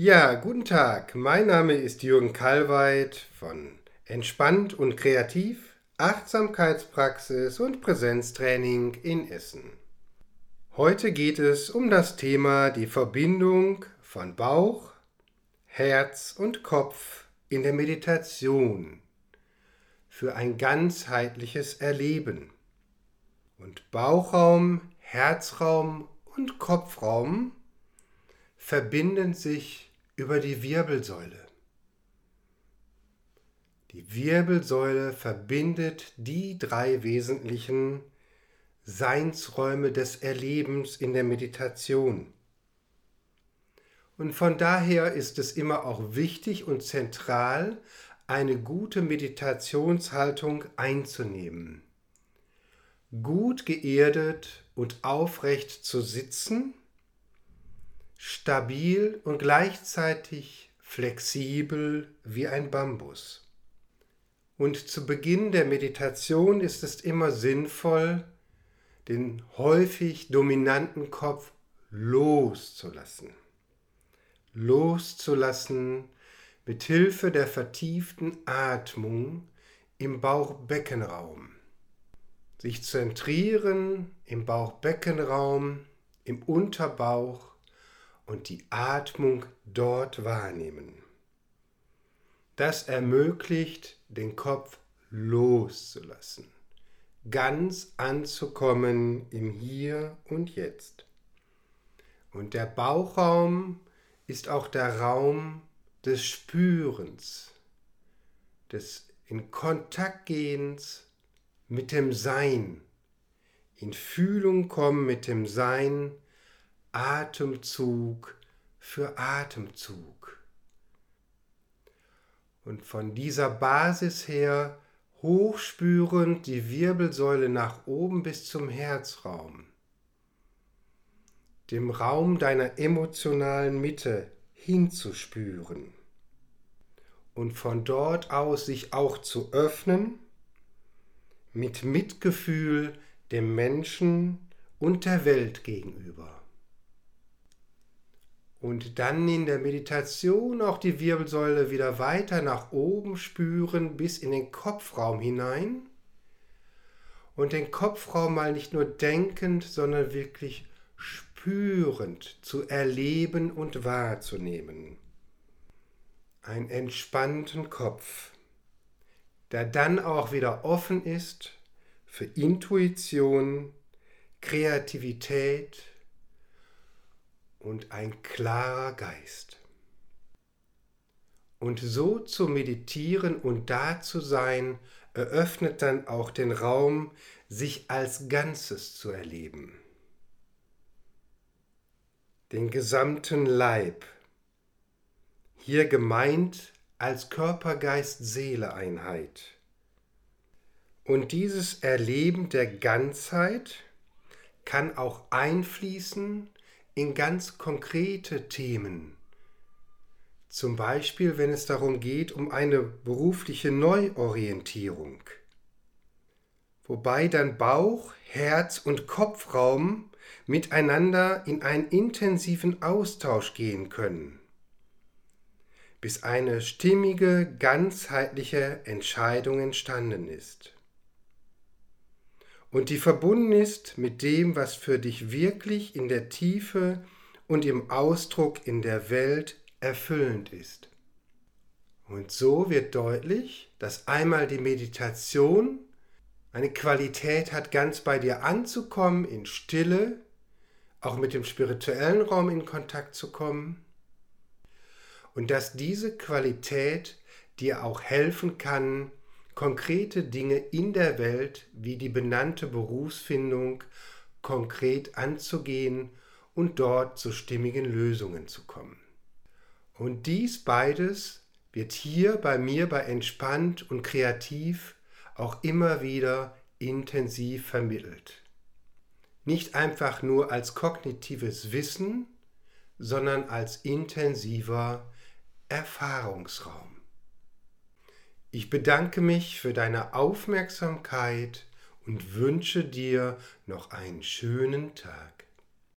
Ja, guten Tag. Mein Name ist Jürgen Kalweit von Entspannt und Kreativ, Achtsamkeitspraxis und Präsenztraining in Essen. Heute geht es um das Thema die Verbindung von Bauch, Herz und Kopf in der Meditation für ein ganzheitliches Erleben. Und Bauchraum, Herzraum und Kopfraum verbinden sich über die Wirbelsäule. Die Wirbelsäule verbindet die drei wesentlichen Seinsräume des Erlebens in der Meditation. Und von daher ist es immer auch wichtig und zentral, eine gute Meditationshaltung einzunehmen. Gut geerdet und aufrecht zu sitzen, stabil und gleichzeitig flexibel wie ein Bambus. Und zu Beginn der Meditation ist es immer sinnvoll, den häufig dominanten Kopf loszulassen. Loszulassen mit Hilfe der vertieften Atmung im Bauchbeckenraum. Sich zentrieren im Bauchbeckenraum, im Unterbauch und die Atmung dort wahrnehmen. Das ermöglicht, den Kopf loszulassen, ganz anzukommen im Hier und Jetzt. Und der Bauchraum ist auch der Raum des Spürens, des in Kontakt gehens mit dem Sein, in Fühlung kommen mit dem Sein, Atemzug für Atemzug. Und von dieser Basis her hochspürend die Wirbelsäule nach oben bis zum Herzraum, dem Raum deiner emotionalen Mitte hinzuspüren und von dort aus sich auch zu öffnen mit Mitgefühl dem Menschen und der Welt gegenüber und dann in der Meditation auch die Wirbelsäule wieder weiter nach oben spüren bis in den Kopfraum hinein und den Kopfraum mal nicht nur denkend, sondern wirklich spürend zu erleben und wahrzunehmen. Ein entspannten Kopf, der dann auch wieder offen ist für Intuition, Kreativität, und ein klarer Geist. Und so zu meditieren und da zu sein, eröffnet dann auch den Raum, sich als Ganzes zu erleben. Den gesamten Leib, hier gemeint als Körper-Geist-Seele-Einheit. Und dieses Erleben der Ganzheit kann auch einfließen in ganz konkrete Themen. Zum Beispiel, wenn es darum geht, um eine berufliche Neuorientierung. Wobei dann Bauch, Herz und Kopfraum miteinander in einen intensiven Austausch gehen können, bis eine stimmige, ganzheitliche Entscheidung entstanden ist und die verbunden ist mit dem, was für dich wirklich in der Tiefe und im Ausdruck in der Welt erfüllend ist. Und so wird deutlich, dass einmal die Meditation eine Qualität hat, ganz bei dir anzukommen, in Stille, auch mit dem spirituellen Raum in Kontakt zu kommen. Und dass diese Qualität dir auch helfen kann, konkrete Dinge in der Welt wie die benannte Berufsfindung konkret anzugehen und dort zu stimmigen Lösungen zu kommen. Und dies beides wird hier bei mir bei Entspannt und Kreativ auch immer wieder intensiv vermittelt. Nicht einfach nur als kognitives Wissen, sondern als intensiver Erfahrungsraum. Ich bedanke mich für deine Aufmerksamkeit und wünsche dir noch einen schönen Tag.